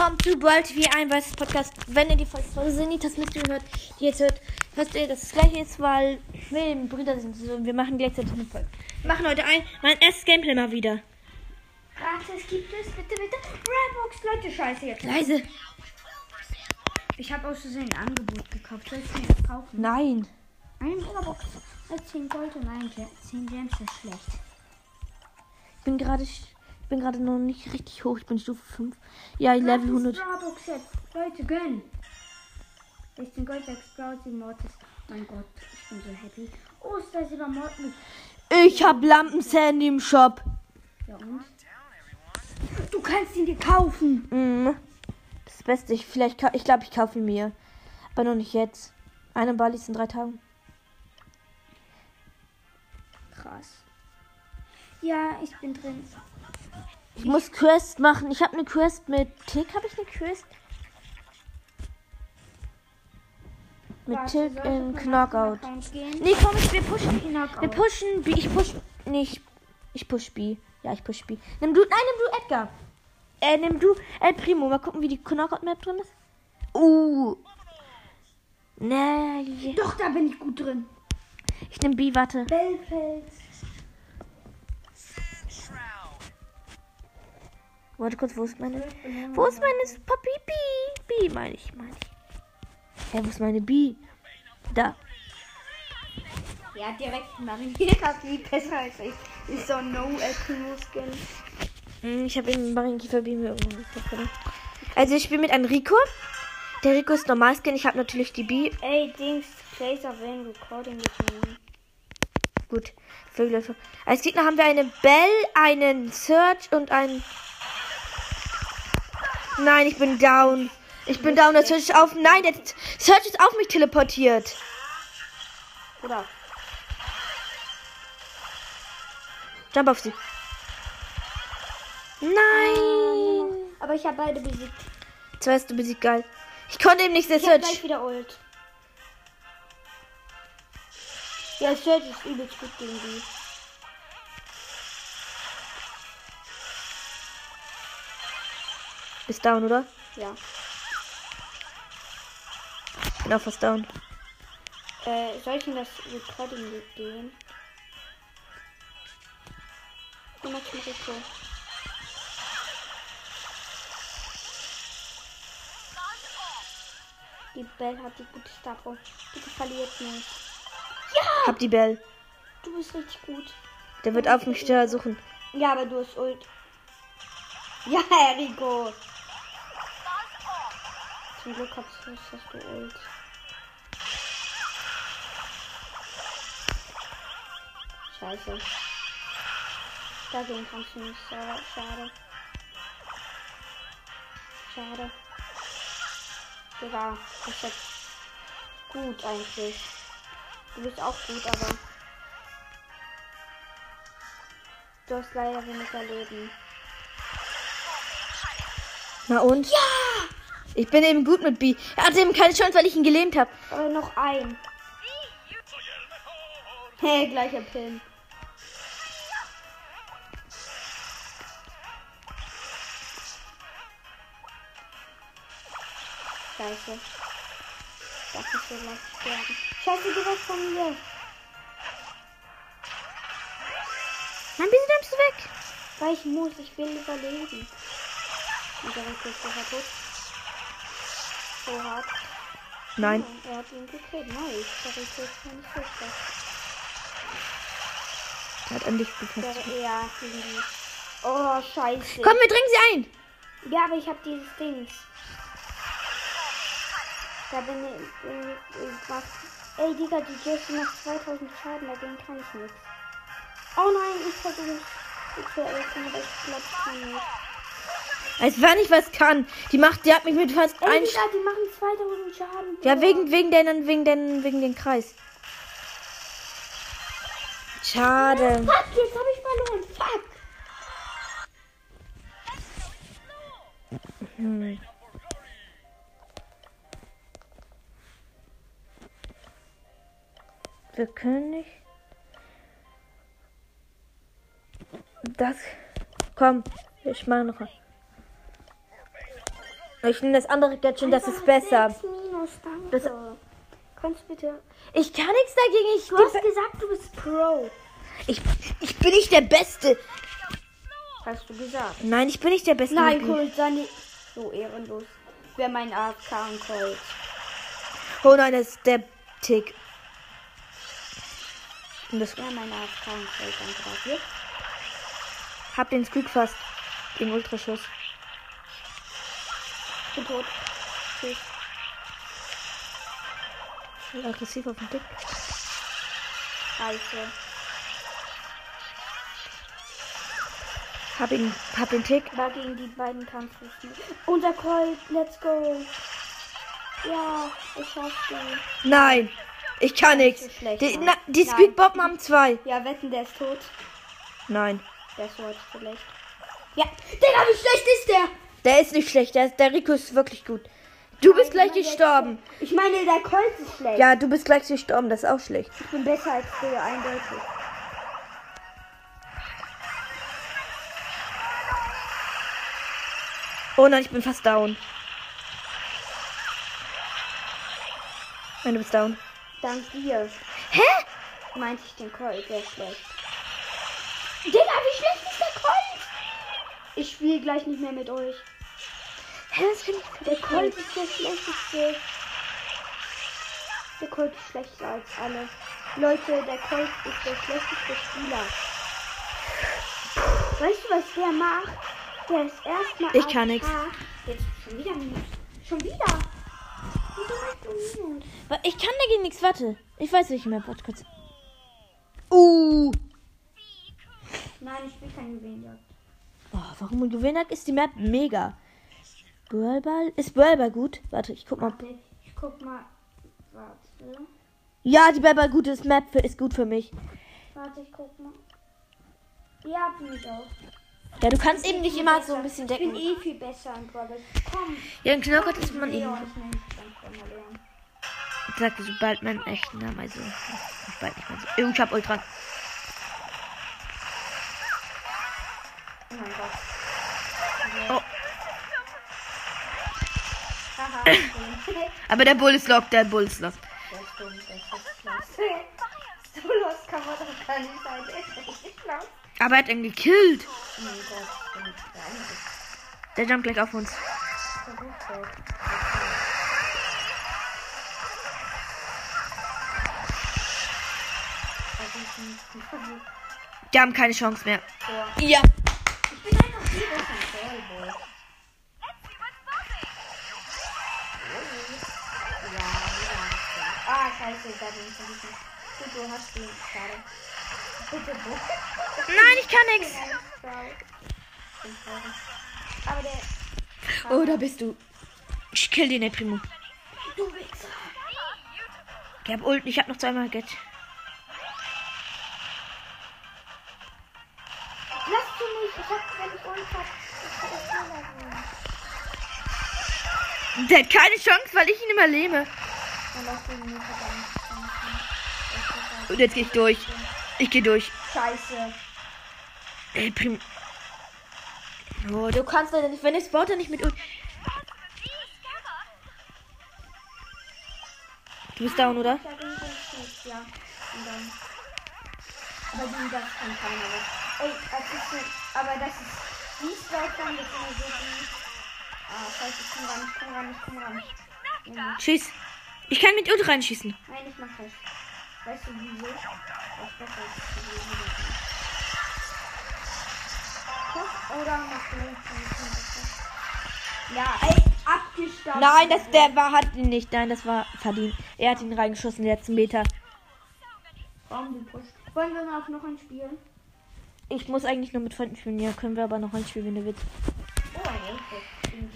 willkommen zu World TV ein weißes Podcast. Wenn ihr die Folge Senitas Mystery hört, die jetzt hört, hört ihr, dass es gleich ist, weil wir Brüder sind so, wir machen gleichzeitig eine Folge. Wir machen heute ein, mein erstes Gameplay mal wieder. Gratis gibt es, bitte, bitte. Redbox, Leute, scheiße jetzt. Leise. Ich habe aus Versehen ein Angebot gekauft. Soll ich mir das kaufen? Nein. Eine Megabox. 10 Gold und ein Ge- 10 Gems ist schlecht. Ich bin gerade bin gerade noch nicht richtig hoch. Ich bin Stufe 5. Ja, Level 100. Starbucks jetzt. Leute, gönn. 16 Gold, 6 Sprout, 7 Mortis. Mein Gott, ich bin so happy. Oh, ist da sogar Mortis. Ich hab Lampensandy im Shop. Ja und? Du kannst ihn dir kaufen. Mhm. Das Beste. Ich, vielleicht, ich glaube, ich kaufe ihn mir. Aber noch nicht jetzt. Eine Bali ist in drei Tagen. Krass. Ja, ich bin drin. Ich muss Quest machen. Ich habe eine Quest mit Tick. Habe ich eine Quest? Mit Warte, Tick in Knockout. Nee, komm, ich, wir pushen. Knockout. Wir pushen B. Ich push. nicht. ich push B. Ja, ich push B. Nimm du. Nein, nimm du Edgar. Äh, nimm du El Primo. Mal gucken, wie die Knockout-Map drin ist. Uh. Nee. Doch, da bin ich gut drin. Ich nehm B, warte. Bellfels. Warte kurz, wo ist meine. Wo ist meine Papi B? B meine ich, meine ich. Hä, wo ist meine B? Da. Ja, direkt Marinera viel besser als ich. Ist so ein no Primo Skin. Hm, Ich habe in Barrenkiefer B mir irgendwann. Also ich spiele mit einem Rico. Der Rico ist normal Skin. Ich habe natürlich die B. Ey, Dings, Chase auf Rain Recording getan. Gut. Vögel. Als Gegner haben wir eine Bell, einen Search und einen. Nein, ich bin down. Ich bin down. Der Search ist auf. Nein, der Search ist auf mich teleportiert. Oder? Jump auf sie. Nein. Aber ich habe beide besiegt. Zwei hast du besiegt, geil. Ich konnte eben nicht der Ich habe gleich Search. wieder Ult. Ja, Search ist übelst gut gegen die. Bist down, oder? Ja. Bin auch fast down. Äh, soll ich in das Recording gehen? Geh mal zum Rico. Die Bell hat die gute Starpo. Bitte verliert nicht. Hab die Bell. Du bist richtig gut. Der wird auf mich suchen. Ja, aber du hast Ult. Ja, Rico. Zum Glück hast du, hast du Ult. Scheiße. Dagegen kannst du nicht. Schade. Schade. Schade. Digga, das ist jetzt gut eigentlich. Du bist auch gut, aber du hast leider weniger Leben. Na und? Ja! Ich bin eben gut mit B. Er hatte eben keine Chance, weil ich ihn gelähmt habe. Aber noch ein. Hey, gleicher Pin. Scheiße. Das ist so leicht sterben. Scheiße, du warst von mir. Nein, wieso nimmst du weg? Weil ich muss, ich will überleben. Und der Rico ist tot. So hart. Nein. Ja, er hat ihn gekillt. Nice. Der Rico ist gar nicht schlecht. Er hat an dich. Der, ja. Oh, scheiße. Komm, wir dringen sie ein. Ja, aber ich hab dieses Dings. Da bin ich. Ich, ich mach, ey, Digga, die Jessie macht 2000 Schaden, dagegen kann ich nichts. Oh nein, ich versuche es zu helfen, aber ich glaube, ich kann nicht. Als wenn ich was kann. Die macht, die hat mich mit fast ein. Digga, die machen 2000 Schaden. Ja, wegen, wegen den, wegen den, wegen den Kreis. Schade. Fuck, jetzt hab ich verloren. Fuck. Hm. Wir können nicht. Das. Komm, ich mache noch. Ich nehme das andere Gadget, das ist besser. Minus. Das- Kannst du bitte. Ich kann nichts dagegen. Ich, Du hast gesagt, du bist Pro. ich, ich bin nicht der Beste. Hast du gesagt? Nein, ich bin nicht der Beste. Nein, Colt, sei nicht so ehrenlos. Wer mein AFK und Colt. Oh nein, das ist der Tick. Und das Wer mein AFK und Colt, dafür. hab den Squeak fast. Gegen Ultraschuss. Ich bin tot. Tschüss. Voll aggressiv auf den Tick. Scheiße. Hab ihn, hab den Tick. War gegen die beiden nicht. Unser Colt, let's go. Ja, ich schaff's du. Nein, ich kann nichts. Die, na, die Nein. Squeakbomben haben zwei. Ja, wetten, der ist tot. Nein, Der ist heute schlecht. Ja, Digga, wie schlecht ist der? Der ist nicht schlecht. Der, der Rico ist wirklich gut. Du bist gleich gestorben. Ich meine, der Colt ist schlecht. Ja, du bist gleich gestorben. Das ist auch schlecht. Ich bin besser als der, eindeutig. Oh nein, ich bin fast down. Nein, du bist down. Dank dir. Hä? Meinte ich den Colt, der ist schlecht. Digga, wie schlecht ist der Colt? Ich spiele gleich nicht mehr mit euch. Der Colt ist der schlechteste. Der Colt ist schlechter als alle. Leute, der Colt ist der schlechteste Spieler. Weißt du, was der macht? Der ist erstmal. Ich kann nix. Jetzt schon wieder Minus. Schon wieder. Wieso machst du Minus? Ich kann dagegen nichts. Warte. Ich weiß nicht mehr. Warte kurz. Uh. Nein, ich will kein Juwelenjagd. Oh, warum Juwenak ist die Map mega. Brawlball? Ist Brawlball gut? Warte, ich guck mal. Warte, ich guck mal. Warte. Ja, die Brawlball gut ist. Map für, ist gut für mich. Warte, ich guck mal. Ja, bin ich auch. Ja, du kannst eben nicht immer so ein Besser. bisschen Ich bin decken. eh viel besser in Brawl. Komm. Ja, in Knockert ist man eben. ich. Sagte sobald meinen echten Namen, also. nicht Bald nicht mehr so. Ich hab Ultra. Oh mein Gott. Oh. Der Aber der Bull ist lock, der Bull ist lock. ist dumm, der ist klasse. So los kann man doch gar nicht sein. Der. Aber er hat ihn gekillt. Oh mein Gott. Der jumpt gleich auf uns. Die haben keine Chance mehr. Ja. Ich bin einfach viel besser im Volleyball. Scheiße, da bin ich vergessen. Gut, du hast ihn. Schade. Bitte? Nein, ich kann nichts. Aber der. Oh, da bist du. Ich kill den, der Primo. Du Wichser. Ich hab Ult, ich hab noch zweimal Get. Lass du mich. Ich hab, wenn ich Ult hab, ich hab das schneller gehen. Der hat keine Chance, weil ich ihn immer lehme. Dann lass. Und jetzt geh ich durch. Ich geh durch. Scheiße. Ey, Primo. Oh, du kannst leider nicht, wenn ich Spawner nicht mit. Du bist down, oder? Ja, nicht, ja. Und dann. Aber die, das kann keiner was. Ey, das ist so. Aber das ist. Die Sprout-Form, das ist immer so gut. Ah, scheiße, ich komm ran, ich komm ran, ich komm ran. Junge. Schieß. Ich kann mit Ult reinschießen. Nein, ich mach das. Weißt du wieso? Das ist besser als Oder du Ja, ey, abgestaubt. Nein, das, der war, hat ihn nicht. Nein, das war verdient. Er hat ihn reingeschossen, den letzten Meter. Warum du pusht? Wollen wir mal auf noch ein Spiel? Ich muss eigentlich nur mit Freunden spielen. Ja, können wir aber noch ein Spiel, wenn du willst.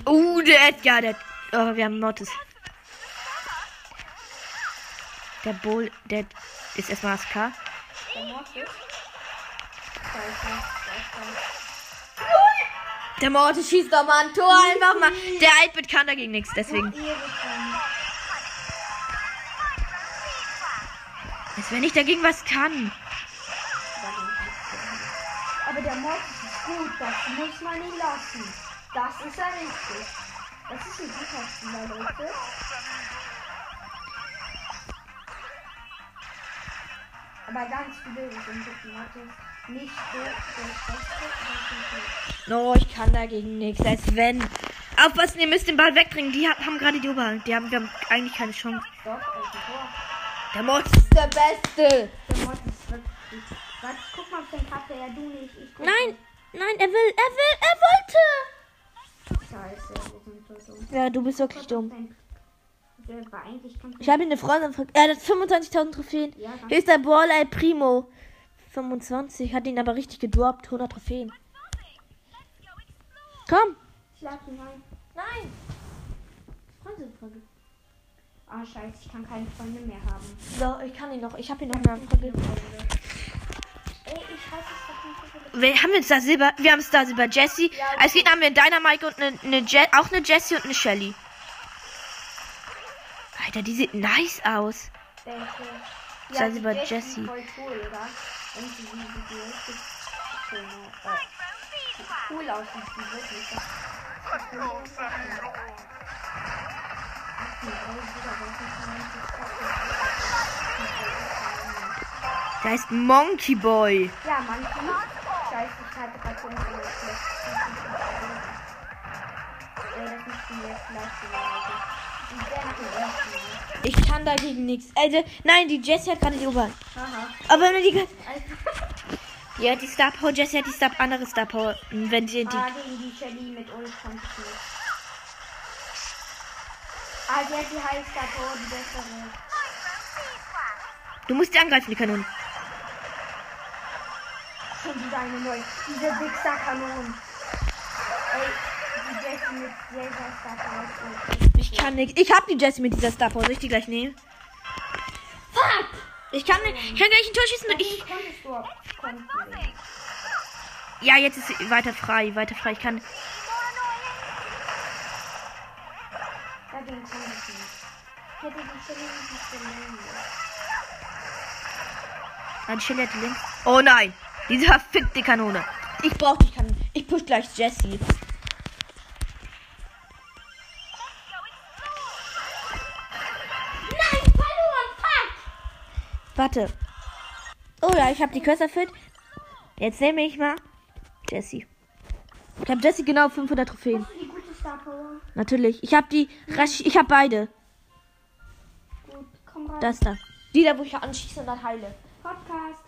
Oh. Oh, der Edgar, der. Oh, wir haben Mortis. Der Bull, der ist erstmal ASK. Der Mortis. Scheiße, scheiße. Der Mortis schießt doch mal ein Tor einfach mal. Der Altbit kann dagegen nichts, deswegen. Als wenn ich dagegen was kann. Aber der Mortis ist gut, das muss man nicht lassen. Das ist er richtig. Das ist ein guter Spieler, Leute. Aber ganz viele sind nicht so No, ich kann dagegen nichts. Als wenn. Aufpassen, ihr müsst den Ball wegdringen. Die ha- haben gerade die Oberhand. Die haben, wir haben eigentlich keine Chance. doch, also. Der Mod ist der Beste. Der Mod ist wirklich. Warte, guck mal auf den Karte, ja du nicht. Ich guck Nein, nein, er will, er will, er wollte. Scheiße, wir sind so dumm. Ja, du bist wirklich dumm. Ich habe ihn eine Freundin gefragt. Er hat 25.000 Trophäen. Ja, ganz Hier ist der Ball El Primo. 25. Hat ihn aber richtig gedroppt. 100 Trophäen. Komm. Schlag ihn rein. Nein. Freundin Ah, scheiße, ich kann keine Freunde mehr haben. So, ich kann ihn noch. Ich habe ihn noch eine Anfrage. Ey, ich weiß es doch nicht. Wir haben jetzt da Silber. Wir haben Star Silber Jessie. Ja, Als Gegner haben wir einen Dynamike und eine, eine Je auch eine Jessie und eine Shelly. Alter, die sieht nice aus. Der ist so. Sei die sie bei Jessie Voll cool, oder? Und sie sieht richtig schön aus. Cool aus, wirklich. Die so Da ist Monkey Boy. Ja, Monkey. Scheiße, ich hatte gerade so ein schlecht. Ja, das müssten wir jetzt Ich kann dagegen nichts. Also, nein, die Jessie hat gerade die Oberhand. Haha. Aber wenn die. Also, Ja, die Star Power. Jessie hat die Star andere Star Power. Wenn die, die ah, gegen die Shelly mit ich nicht. Ah, die hat die Highstar Power, die bessere. Du musst die angreifen, die Kanone. Schon wieder eine neue. Diese Wichser-Kanonen. Ey, die Jessie mit selber Star Power. Ich kann nichts. Ich hab die Jessie mit dieser Star Power. Soll ich die gleich nehmen? Fuck! Ich kann, nicht- ich kann gleich ein Tor schießen. Wie Ich, ja, jetzt ist sie weiter frei. Weiter frei. Ich kann. Nicht. Nicht hat die links. Oh nein. Diese verfickte Kanone. Ich brauch die Kanone. Ich push gleich Jessie. Warte. Oh ja, ich habe die Quest erfüllt. Jetzt nehme ich mal Jessie. Ich habe Jessie genau 500 Trophäen. Hast du die gute Star Power? Natürlich. Ich habe die. Rasch- Ich habe beide. Gut, komm rein. Das da. Die da, wo ich anschieße und dann heile. Podcast.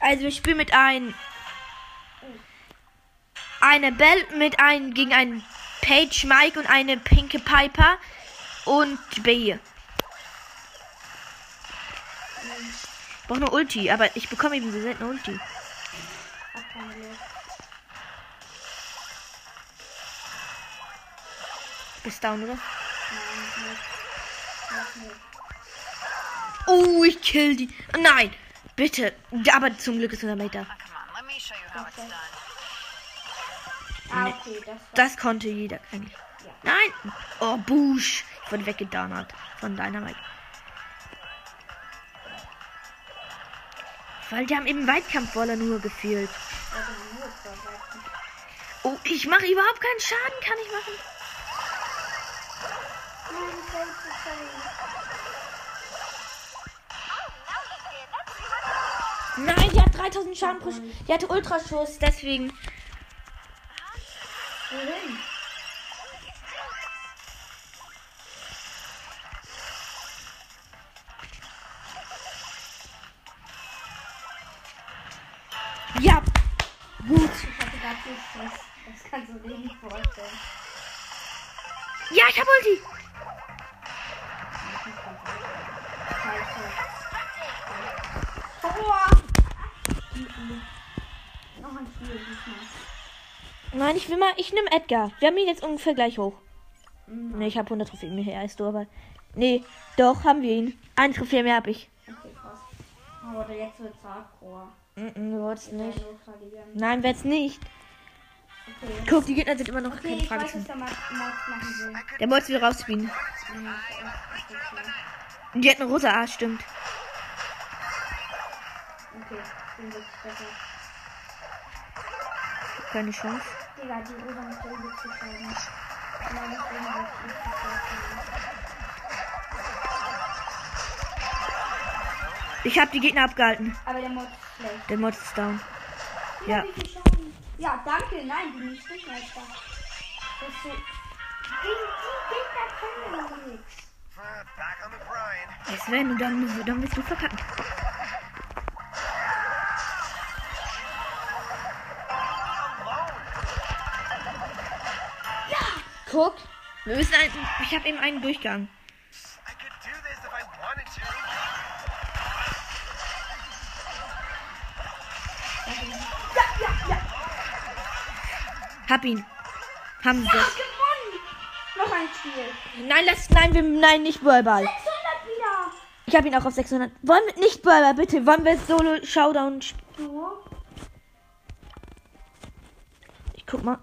Also ich spiele mit ein eine Bell mit einem gegen einen Page Mike und eine pinke Piper und B. Ich brauche eine Ulti, aber ich bekomme eben so selten eine Ulti. Bist down, oder? Oh, ich kill die. Nein, bitte. Aber zum Glück ist unser Mate da. Done. Ah, okay, das. Das konnte jeder eigentlich. Ja. Nein. Oh, Busch. Ich wurde weggedonnert von Dynamite. Weil die haben eben Weitkampfwolle nur gefehlt. Oh, ich mache überhaupt keinen Schaden, kann ich machen. Nein, die hat 3000 Schaden pro Sch- Die hatte Ultraschuss, deswegen. Wohin? Ich hab Ulti. Nein, ich will mal. Ich nehme Edgar. Wir haben ihn jetzt ungefähr gleich hoch. Mhm. Ne, ich habe 100 Trophäen mehr als du, aber. Nee, doch, haben wir ihn. Ein Trophäe mehr hab ich. Okay, krass. Aber jetzt wird's hardcore. Mhm, du wolltest nicht. Nein, wird's nicht. Okay. Guck, die Gegner sind immer noch Okay, keine Frage. weiß, der Mod Mods machen will. Der Mods will rausspielen. Okay. Und die hat eine rosa A, stimmt. Okay, bin wirklich besser. Keine Chance. Digga, die rosa mit der Übel zu will ich habe die Gegner abgehalten. Aber der Mod ist schlecht. Der Mod ist down. Ja. Schaden? Ja, danke. Nein, die nicht nicht Meister. Das so. Gegen die Gegner können wir nichts. Es wenn du dann, dann wirst du verkacken. Guck. Wir müssen einen, ich habe eben einen Durchgang. Hab ihn. Haben sie. Ja, gewonnen. Noch ein Spiel. Nein, lass, nein, wir, nein, nicht Ballball. 600 wieder. Ich habe ihn auch auf 600. Wollen wir nicht Ballball, bitte? Wollen wir Solo Showdown sp- So. Ich guck mal.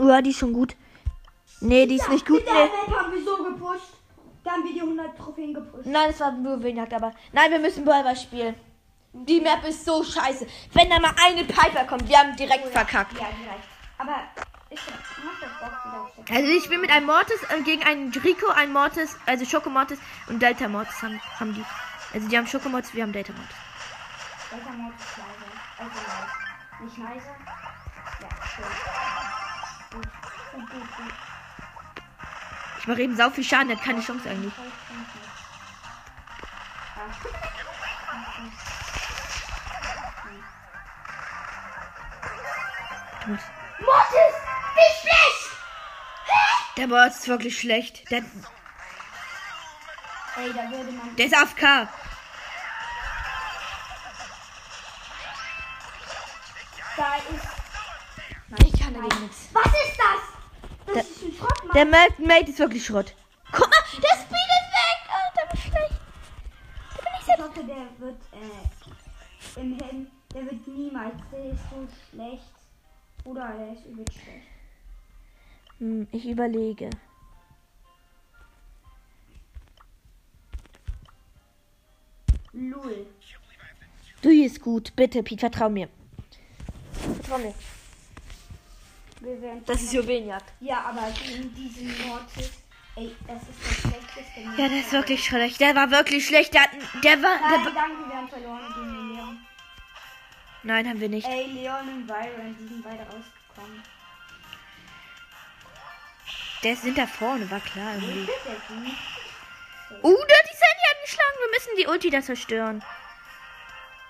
Ja, die ist schon gut. Nee, die ist nicht gut. Mit der Nee. Haben wir so gepusht. Da haben wir die 100 Trophäen gepusht. Nein, es war nur Windjagd, aber. Nein, wir müssen Ballball spielen. Die Map ist so scheiße. Wenn da mal eine Piper kommt, wir haben direkt verkackt. Ja, direkt. Aber ich mach das wieder Also ich bin mit einem Mortis äh, gegen einen Rico, ein Mortis, also Schokomortis und Delta Mortis haben, haben die. Also die haben Schokomortis, wir haben Delta Mortis. Welcher Mod ist leiser? Also leise. Nicht leiser? Ja, schön. Gut, gut, gut, gut. Ich mache eben sau viel Schaden, der hat keine Chance eigentlich. Mortis! Wie schlecht! Der Mortis ist wirklich schlecht. Der, Ey, da würde man. der ist AFK. Da ist. Nein, ich kann dagegen nichts. Was ist das? Das Der- ist ein Schrott, Mann. Der Mate, ist wirklich Schrott. Guck mal, der Speed ist weg. Alter, wie schlecht. Da bin ich Ich selbst. hoffe, der wird äh, im Helm, der wird niemals, der ist so schlecht. Oder der ist übel schlecht. Hm, ich überlege. Lul. Du hier ist gut. Bitte, Pete, vertrau mir. Vertrau mir. Wir werden Das ist Juwelenjagd. ja, aber gegen diesen Mortis, ey, das ist das schlechteste Ja, der ist wirklich schlecht. Der war wirklich schlecht. Der, hat, der war. Der, Nein, danke, wir haben verloren gegen Leon. Nein, haben wir nicht. Ey, Leon und Byron, die sind beide rausgekommen. Der sind da vorne, war klar Wie irgendwie. Uh, da die Sandy hat geschlagen. Wir müssen die Ulti da zerstören.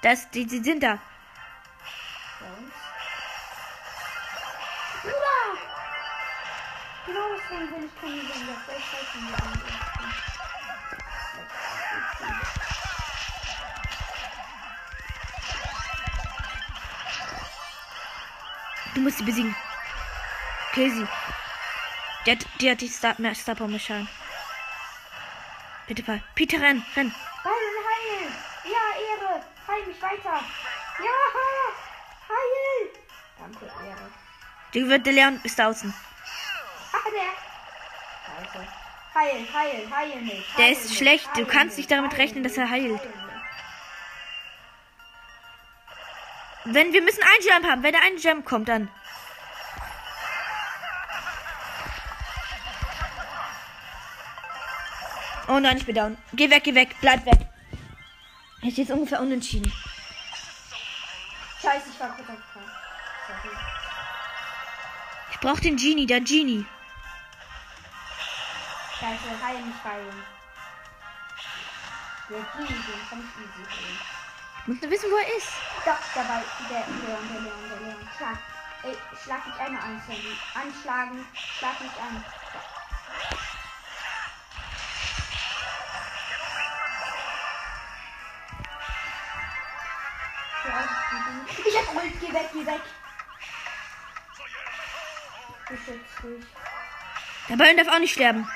Das, die, die sind da. Genau deswegen will ich keine sehen, das Du musst sie besiegen. Kill sie. Der, hat- die hat die Star, mehr Star Power Schaden. Bitte fall. Peter, renn, renn. Byron, heil! Ja, Ehre! Heil mich weiter! Ja! Heil! Danke, Ehre. Die wird der Leon ist da außen. Ah, der! Scheiße. Heil, heil, heil mich. Der ist schlecht. Du kannst nicht damit rechnen, dass er heilt. Wenn wir müssen einen Jump haben. Wenn der ein Jump kommt, dann. Oh nein, ich bin down. Geh weg, geh weg. Bleib weg. Ist jetzt ungefähr unentschieden. Scheiße, ich war kurz auf K. Sorry. Ich brauch den Genie, der Genie. Scheiße, heil mich, Byron. Der Genie, den kann ich easy heilen. Ich muss nur wissen, wo er ist. Doch, dabei, der Leon, der Leon, der Leon. Schlag. Ey, schlag mich einmal an, Sandy. Anschlagen, schlag mich an. Ich hab Ult, geh weg, geh weg. Beschützt dich. Der Ball darf auch nicht sterben.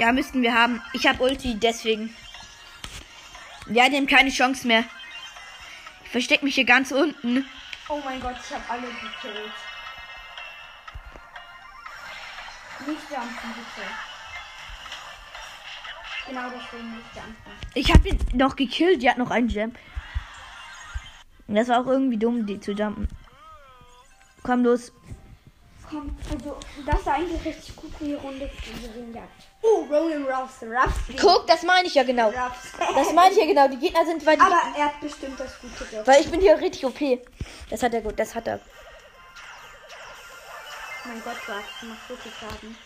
Ja, müssten wir haben. Ich habe Ulti, deswegen. Wir haben keine Chance mehr. Ich versteck mich hier ganz unten. Oh mein Gott, ich hab alle gekillt. Nicht jumpen, bitte. Genau deswegen nicht jumpen. Ich habe ihn noch gekillt. Die hat noch einen. Und das war auch irgendwie dumm, die zu jumpen. Komm los. Komm, also das ist eigentlich richtig gut die Runde die Ringjagd. Oh, Rowan Ruffs. Ruffs. Guck, das meine ich ja genau. Ruffs. Das meine ich ja genau. Die Gegner sind, weil die, Aber er hat bestimmt das gute Glück. Weil ich bin hier richtig OP. Das hat er gut, das hat er. Mein Gott, Ruffs macht so viel Schaden.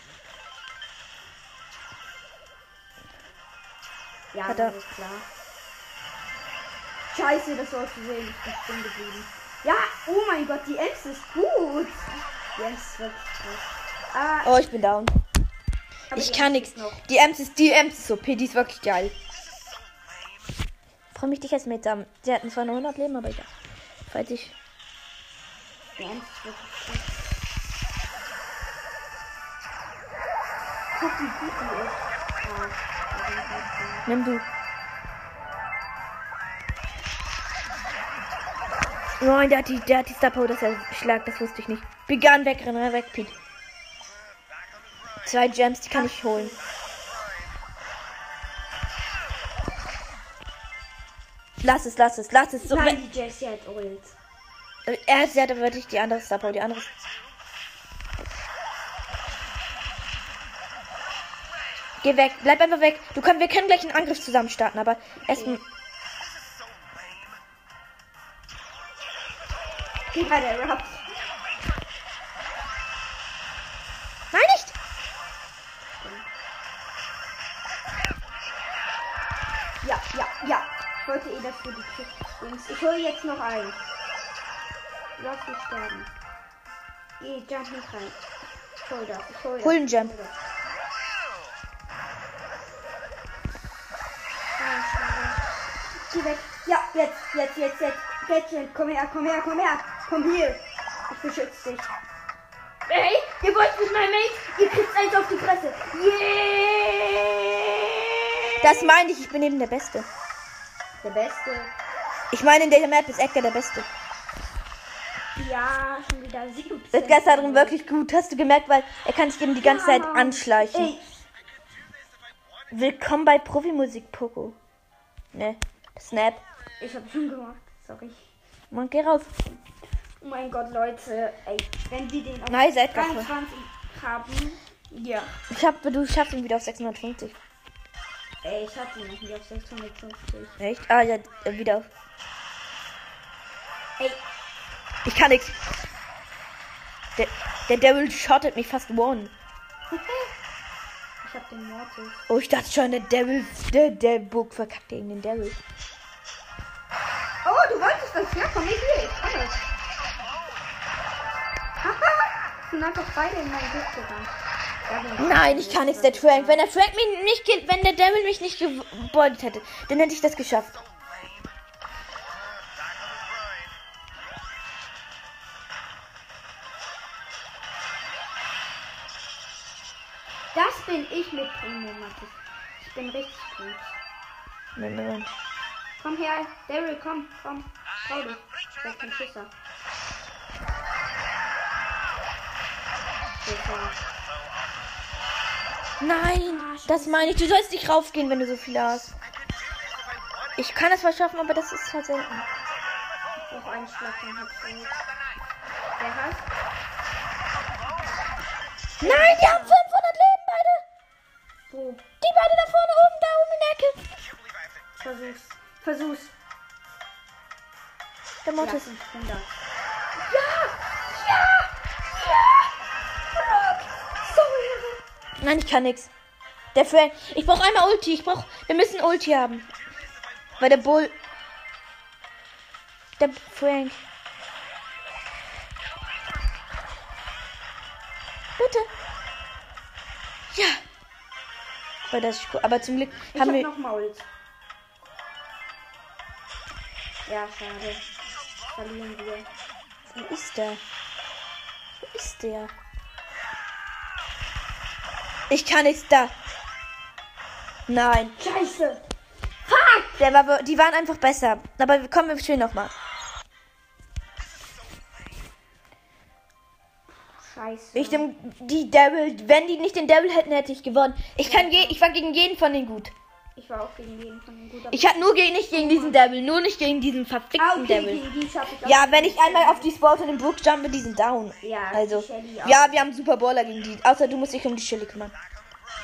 Ja, Hat das er. ist klar. Scheiße, das war zu sehen. Ich bin geblieben. Ja, oh mein Gott, die Ems ist gut. Die Ems ist wirklich gut. Aber, Oh, ich bin down. Aber Ich kann nichts. Die Ems ist, die Ems ist OP, die ist wirklich geil. Freue mich, dich als Mate zu haben. Sie hatten zwar nur 100 Leben, aber egal. Falls ich. Die Ems ist wirklich gut. Guck, wie gut die ist. Nimm du. Nein, der hat die, der hat die Star Power, dass er schlagt, das wusste ich nicht. Begann weg, renn weg, Pete. Zwei Gems, die kann ich holen. Lass es, lass es, lass es. So, Nein, die Jessie hat Ult. wenn- er hat, sie aber wirklich die andere Star die andere. Geh weg, bleib einfach weg. Du können, wir können gleich einen Angriff zusammen starten, aber erstmal. Ja, der Ruffs. Du die kriegst. Ich hole jetzt noch einen. Lass mich sterben. Geh, jump nicht rein. Ich hol das, ich hol das. Hol den Jump. Geh weg. Ja, jetzt, jetzt, jetzt, jetzt. Gretchen, komm her, komm her, komm her. Komm hier. Ich beschütze dich. Ey, ihr wollt mit meinem Mate. Ihr kriegt eins auf die Fresse. Yeah! Das meine ich, ich bin eben der Beste. Der Beste. Ich meine, in der Map ist Edgar der Beste. Ja, schon wieder 7. Edgar ist darin wirklich gut. Hast du gemerkt, weil er kann sich eben die ganze Zeit anschleichen. Ey, Willkommen bei Profimusik Poco. Ne, Snap. ich hab schon gemacht. Sorry. Man, geh raus. Oh mein Gott, Leute. Ey, wenn wir den auf Edgar. 23 haben. Ja. Ich hab, du schaffst ihn wieder auf 650. Ey, ich hatte ihn noch nicht auf 650. Echt? Ah, ja, äh, wieder auf. Ey, Ich kann nix. Der, der Devil shottet mich fast one. ich hab den Mortis. Oh, ich dachte schon, der Devil, der, der Burg verkackt gegen den Devil. Oh, du wolltest das? Ja, komm nicht hier. Ich kann das. Haha. Sind einfach beide in mein Gift gegangen. Nein, ich kann nichts, der Frank. Wenn der Frank mich nicht, wenn der Devil mich nicht gebordet hätte, dann hätte ich das geschafft. Das bin ich mit Primo, Mathis. Ich bin richtig gut. Nein, nein. Komm her, Daryl, komm, komm. Trau dich. Wer kein Schisser. Super. Nein, das meine ich. Du sollst nicht raufgehen, wenn du so viele hast. Ich kann das mal schaffen, aber das ist halt selten. Noch einen Schlag, dann hat's gut. Wer hat? Nein, die haben 500 Leben beide. Wo? Die beide da vorne oben, da oben in der Ecke. Versuch's. Versuch's. Der Ja, Mortis. 500. Nein, ich kann nix. Der Frank. Ich brauche einmal Ulti. Ich brauch. Wir müssen Ulti haben. Weil der Bull. Der Frank. Bitte. Ja. Aber, das ist, cool. aber zum Glück Ich haben hab wir. noch Maul. Ja, schade. Verlieren wir. Wo ist der? Wo ist der? Ich kann nichts da. Nein. Scheiße! Der war, die waren einfach besser. Aber kommen wir schön nochmal. Scheiße. Ich nehm die Devil, wenn die nicht den Devil hätten, hätte ich gewonnen. Ich kann je, ich war gegen jeden von denen gut. Ich war auch gegen jeden von den gut. aber- Ich hatte nur gegen, nicht gegen diesen Devil, nur nicht gegen diesen verfickten ah, okay, Devil. gegen die schaffe ich auch. Ja, wenn ich einmal auf die Sport und den Brook jumpe, die sind down. Ja, Also, ja, wir haben Super Baller gegen die. Außer du musst dich um die Shelly kümmern.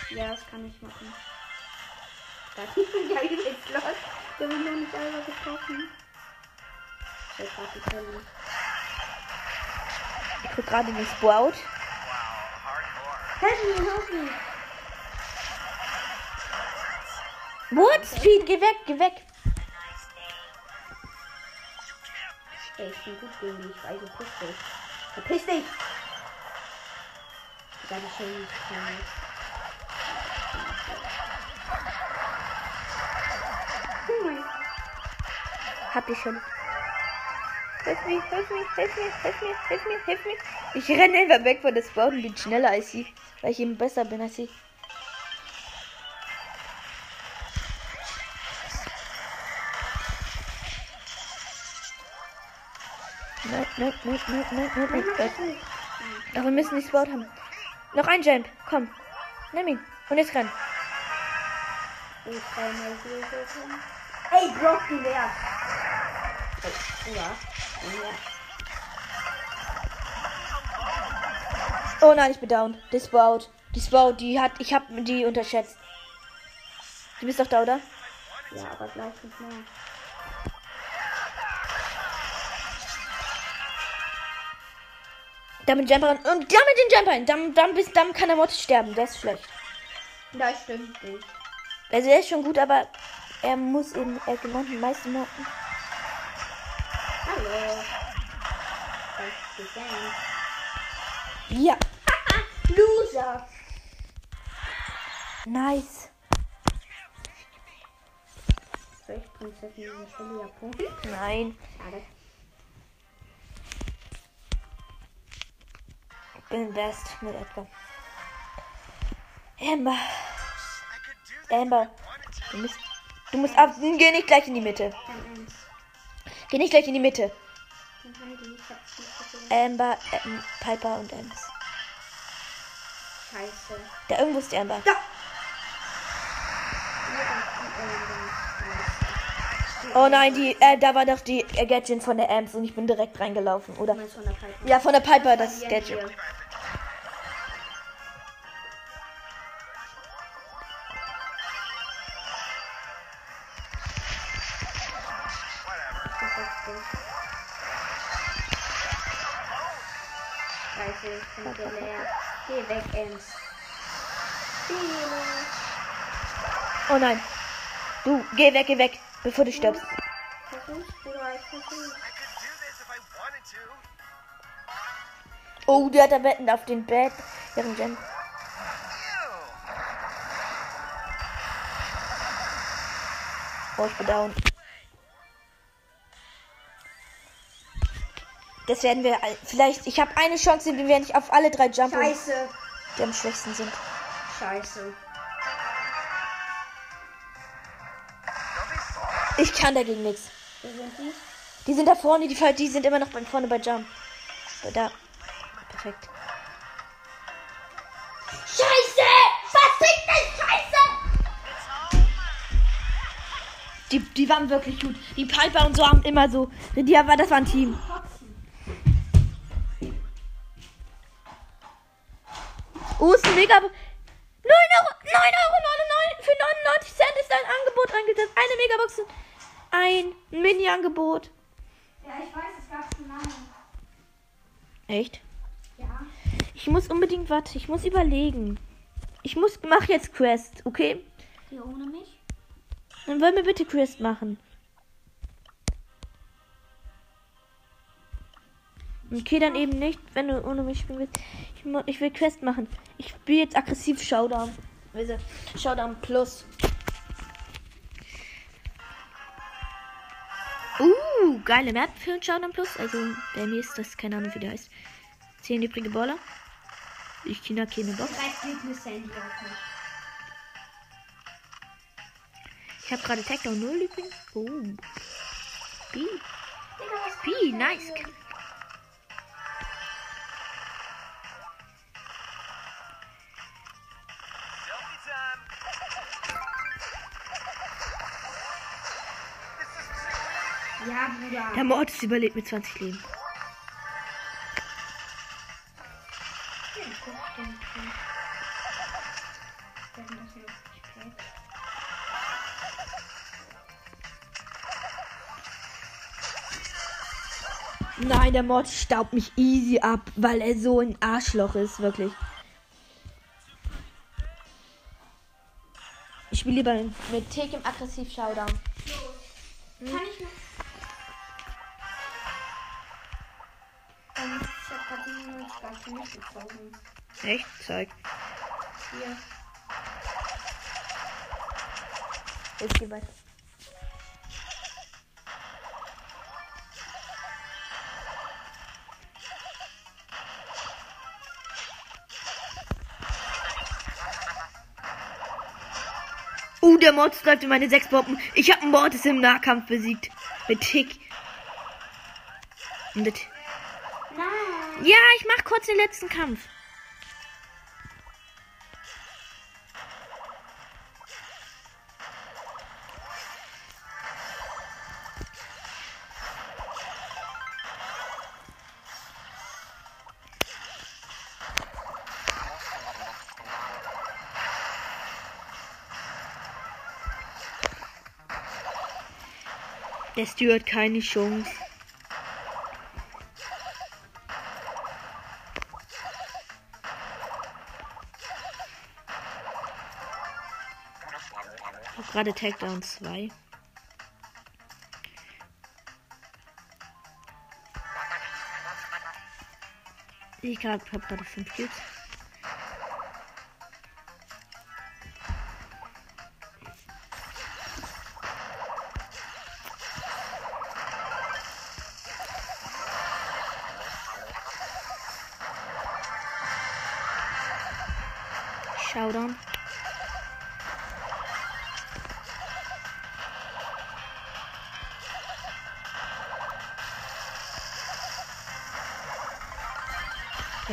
Ja, das kann ich machen. Da ja, übelst los. Der will nicht einmal getroffen. Hab. Ich guck gerade den Sprout. Wow, hardcore. What? Speed, geh weg, geh weg. Ey, ich bin gut gegen die. Ich weiß, verpiss dich. Verpiss dich! Klein. Oh mein Hab die Shelly. Hilf mir, hilf mir, hilf mir, hilf mir, hilf mir, hilf mir. Ich renne einfach weg von der Sprout und bin schneller als sie. Weil ich eben besser bin als sie. Nein, nein, nein, nein, nein, nein, nein, nein. Aber wir müssen die Sprout haben. Noch ein Jump, komm. Nimm ihn. Und jetzt renn. Ey, Brock, du wärst. Ey, ja. Ja. Oh nein, ich bin down. Die Sprout. Die Sprout, die hat. Ich hab die unterschätzt. Du bist doch da, oder? Ja, aber gleich nicht mehr. Damit Jumper und damit den Jumper hin. Dann, dann, bis, dann kann der Mod sterben. Der ist schlecht. Das stimmt nicht. Also er ist schon gut, aber er muss in er genannt die meisten Motten. Hallo. Das. Ja. Loser. Nice. Soll ich Prinzessin? Nein. Schade. Bin best mit Edgar. Amber. Amber. Du musst. Du musst ab. Geh nicht gleich in die Mitte. Geh nicht gleich in die Mitte. Amber, ähm, Piper und Ems. Scheiße. Da irgendwo ist die Amber. Hier. Scheiße. Oh nein, die, äh, da war doch die äh, Gadget von der Ems und ich bin direkt reingelaufen, oder? Von. Ja, von der Piper, das Gadget. wir. Oh nein. Du, geh weg, geh weg, bevor du stirbst. Oh, der hat da Wetten auf den Bett. Während Jen. Ew. Oh, ich bin down. Das werden wir. Vielleicht. Ich habe eine Chance, indem wir nicht auf alle drei jumpen, Scheiße. die am schwächsten sind. Scheiße. Ich kann dagegen nichts. Wo sind die? Die sind da vorne, die, die sind immer noch bei, vorne bei Jump. Da. Perfekt. Scheiße! Verfickte Scheiße! Die, die waren wirklich gut. Die Piper und so haben immer so. Die, aber das war ein Team. Oh, ist ein mega. 9 Euro, 9 Euro 99, für 99 Cent ist ein Angebot reingesetzt. Eine Megabox, ein Mini-Angebot. Ja, ich weiß, es gab schon lange. Echt? Ja. Ich muss unbedingt, warte, ich muss überlegen. Ich muss, mach jetzt Quest, okay? Hier ohne mich? Dann wollen wir bitte Quest machen. Okay, dann eben nicht, wenn du ohne mich spielen willst. Ich, ich will Quest machen. Ich spiele jetzt aggressiv Showdown. Also, Showdown Plus. Uh, geile Map für ein Showdown Plus. Also, bei mir ist das, keine Ahnung, wie der heißt. 10 übrige Baller. Ich kenne keine Box. Ich habe gerade Takedown 0 übrigens. Oh. B. B, nice. Der Mortis überlebt mit 20 Leben. Nein, der Mortis staubt mich easy ab, weil er so ein Arschloch ist, wirklich. Ich spiele lieber mit Tick im aggressiv Showdown. Echt? Zeig. Hier. Geh weiter. Uh, der Mortis läuft in meine sechs Bomben. Ich habe einen Mortis im Nahkampf besiegt. Mit Tick. Und das- Nein. Ja, ich mach kurz den letzten Kampf. Der Stu keine Chance. Ich hab gerade Takedown 2. Ich hab, hab gerade 5 Kills.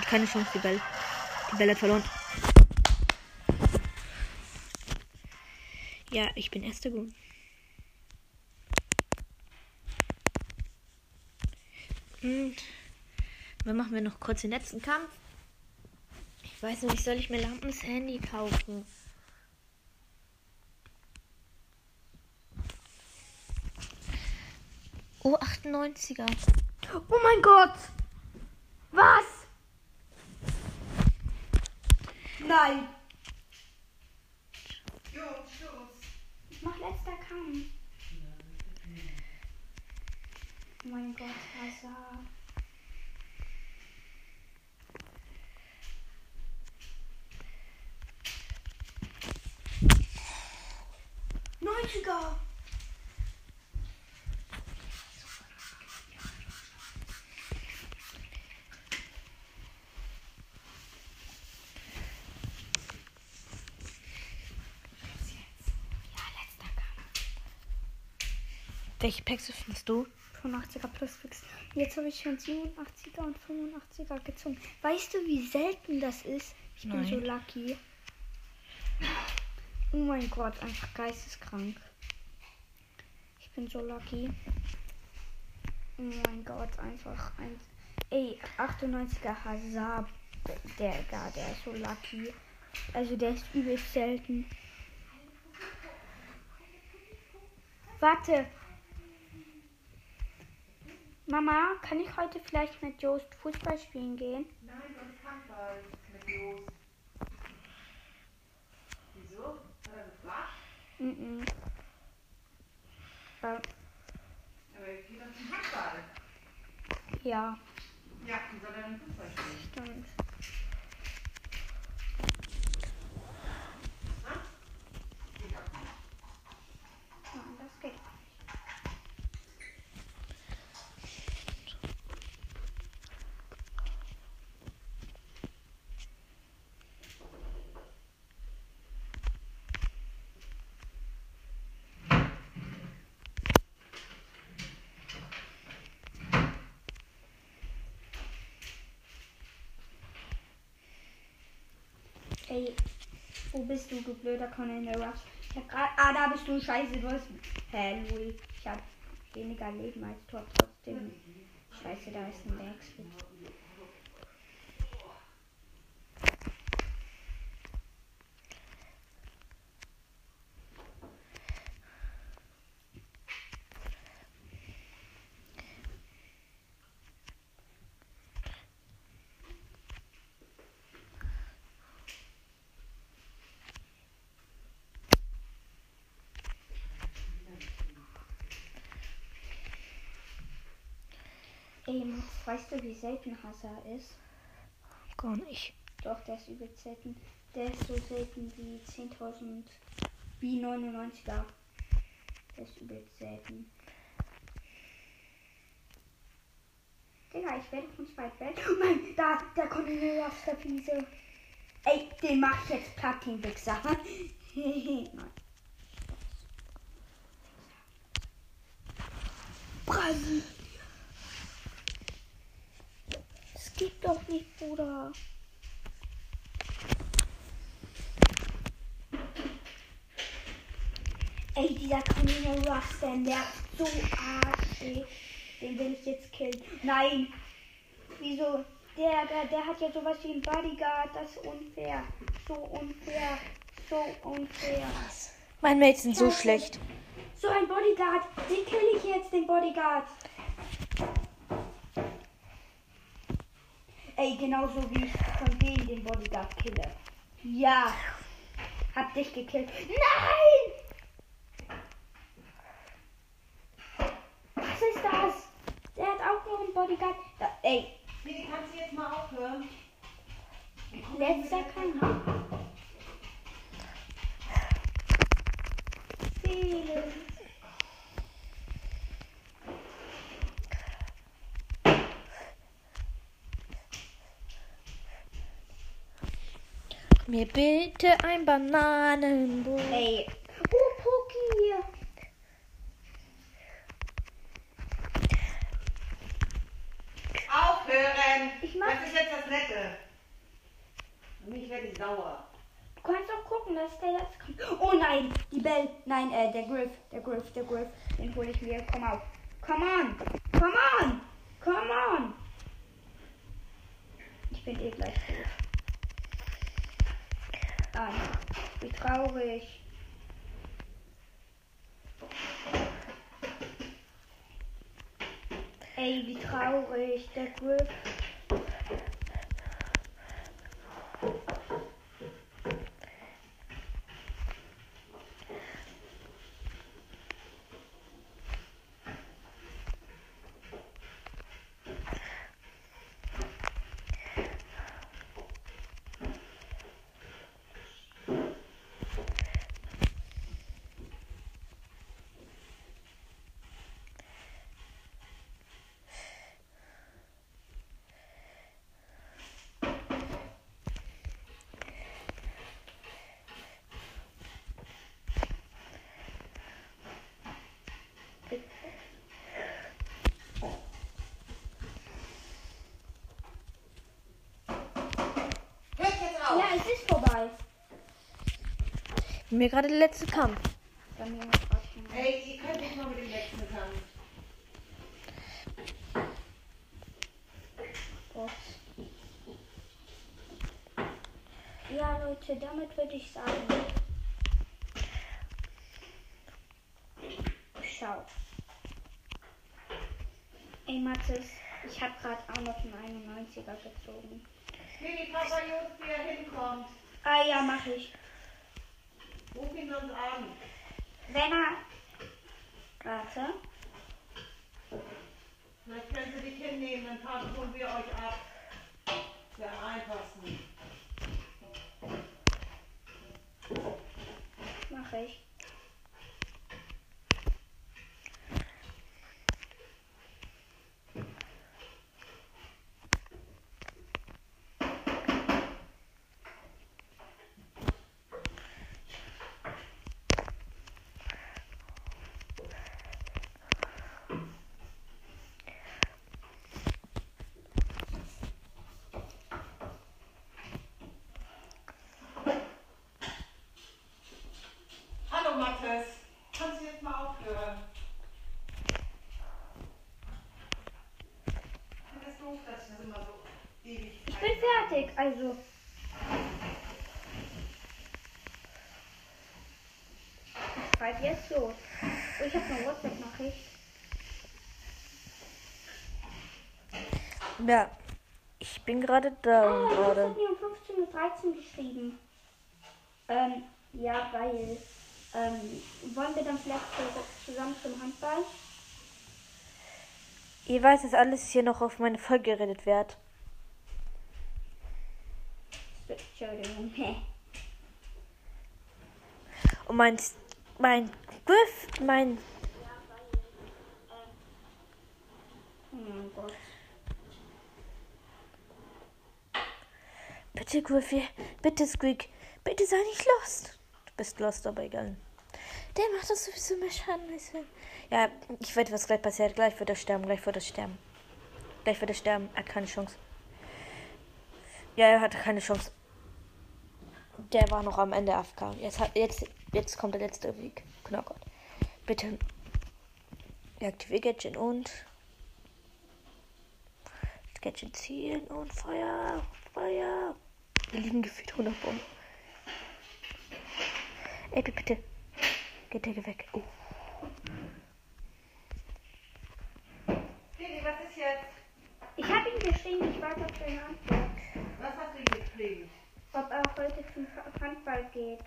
Keine Chance, die Bell. Die hat verloren. Ja, ich bin erster geworden. Und dann machen wir noch kurz den letzten Kampf. Ich weiß nicht, soll ich mir Lampens Handy kaufen? Oh, 98er. Oh mein Gott. Was? Nein. Ich mach letzter Kampf. Oh mein Gott, Hazard. Neunziger. Welche Packs findest du? 85er plus fix. Jetzt habe ich schon 87er und 85er gezogen. Weißt du, wie selten das ist? Ich bin Nein. so lucky. Oh mein Gott, einfach geisteskrank. Ich bin so lucky. Oh mein Gott, einfach ein. Ey, 98er Hazard. Der, der, der ist so lucky. Also der ist übelst selten. Warte, Mama, kann ich heute vielleicht mit Jost Fußball spielen gehen? Nein, sonst Handball mit Jos. Wieso? Hat er gefragt? Mhm. Äh, Aber er geht doch zum Handball. ja, Ja, dann soll er dann Fußball spielen. stimmt. Geht auch nicht. Nein, das geht. Ey, wo bist du, du blöder Cornelia Rush? Ich hab grad. Ah, da bist du, scheiße, du hast. Hä, Louis. Ich hab. weniger Leben als Tor trotzdem. Scheiße, da ist ein Backsplit. Ey, Max, weißt du, wie selten Hasser ist? Gar nicht. Doch, der ist übel selten. Der ist so selten wie 10.000, wie 99er. Der ist übel selten. Digga, ich werde von zweit weg. Oh nein, da, da kommt eine Rasterfiese. Ey, den mach ich jetzt platt, den Wichser. nein. Brasil. Das geht doch nicht, Bruder. Ey, dieser Camino Rush, der nervt so arschig. Den will ich jetzt killen. Nein. Wieso? Der, der, der hat ja sowas wie ein Bodyguard. Das ist unfair. So unfair. So unfair. Meine Mates sind so Scheiße. schlecht. So ein Bodyguard. Den kill ich jetzt, den Bodyguard. Ey, genauso wie ich von denen den Bodyguard kille. Ja. Hab dich gekillt. Nein! Was ist das? Der hat auch noch einen Bodyguard. Da, ey, Nee, kannst du jetzt mal aufhören? letzter Kampf. Felix. Mir bitte ein Bananenbrot. Ey. Oh, Poki. Aufhören! Ich mach- Das ist jetzt das Nette. Und ich werde sauer. Du kannst auch gucken, dass der letzte kommt. Oh nein, die Bell. Nein, äh, der Griff. Der Griff, der Griff. Den hole ich mir. Komm auf. Come on. Come on. Come on. Ich bin eh gleich tot. Ah, wie traurig. Ey, wie traurig. Der Griff. Hört jetzt auf! Ja, es ist vorbei. Mir gerade der letzte Kampf. Bei mir noch grad schon. Ey, ihr könnt nicht mal mit dem letzten Kampf. Box. Ja, Leute, damit würde ich sagen. Schau. Ey, Mathis, ich habe gerade auch noch einen 91er gezogen. Nee, die Papa Jungs, wie er hinkommt. Ah ja, mache ich. Ruf ihn uns an. Wenn er. Warte. Vielleicht könnt ihr dich hinnehmen, dann taschen wir euch ab. Wäre am einfachsten. Mache ich. Hallo fertig. Also. Ich schreibe jetzt los. Oh, ich habe eine WhatsApp-Nachricht. Ja. Ich bin gerade da Ah, gerade. hast mir um 15.13 Uhr geschrieben. Ähm, ja, weil. Ähm, wollen wir dann vielleicht zusammen zum Handball? Ihr weiß, dass alles hier noch auf meine Folge geredet wird. Entschuldigung. Und mein, mein Griff, mein, bitte Griffy, bitte Squeak, bitte sei nicht lost. Du bist lost, aber egal. Der macht das sowieso mehr Schaden. als. Ja, ich weiß, was gleich passiert. Gleich wird er sterben, gleich wird er sterben. Gleich wird er sterben. Er hat keine Chance. Ja, er hatte keine Chance. Der war noch am Ende AFK. Jetzt, hat, jetzt, jetzt kommt der letzte Weg. Knockout. Bitte. Aktiviere Gadget und. Das Gadget zielen und Feuer. Feuer. Hier liegen gefühlt 100 Bomben. Ey, bitte. Geht der weg. Oh. Digi, was ist jetzt? Ich habe ihm geschrieben, ich warte auf seine Antwort. Was hast du ihm geschrieben? Ob er heute zum Handball geht.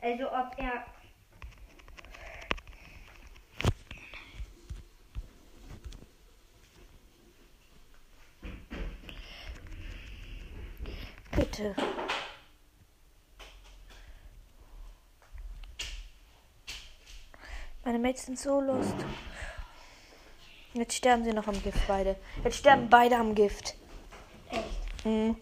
Also ob er. Bitte. Meine Mates sind so lost. Jetzt sterben sie noch am Gift beide. Jetzt sterben beide am Gift. Echt. Mhm.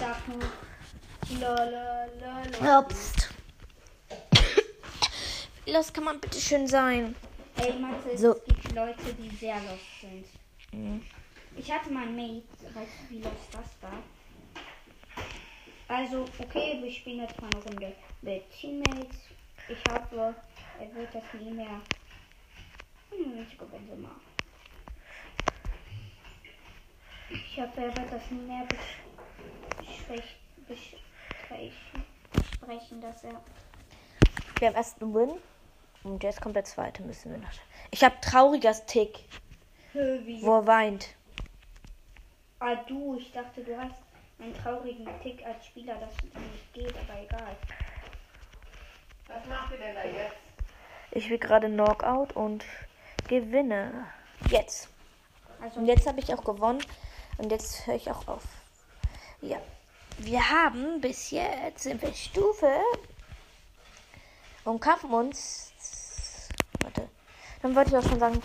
Sag nur. La. Obst. Wie lost kann man bitte schön sein? Ey, Mathe, So. es gibt Leute, die sehr lost sind. Mhm. Ich hatte mal ein Mate, weißt du, wie lost das war? Also, okay, wir spielen jetzt mal eine Runde mit Teammates. Ich hoffe, er wird das nie mehr. Hm, ich glaube, Benzema. Ich hoffe, er wird das nie mehr besch- beschwäch- besprechen, besprechen, dass er. Wir haben erst einen Win. Und jetzt kommt der zweite, müssen wir noch. Ich habe trauriger Tick, wie wo er weint. Ah, du, ich dachte, du hast einen traurigen Tick als Spieler, dass es nicht geht, aber egal. Was macht ihr denn da jetzt? Ich will gerade Knockout und gewinne. Jetzt. Also, Und jetzt habe ich auch gewonnen. Und jetzt höre ich auch auf. Ja. Wir haben bis jetzt sind wir Stufe und kaufen uns. Warte. Dann wollte ich auch schon sagen,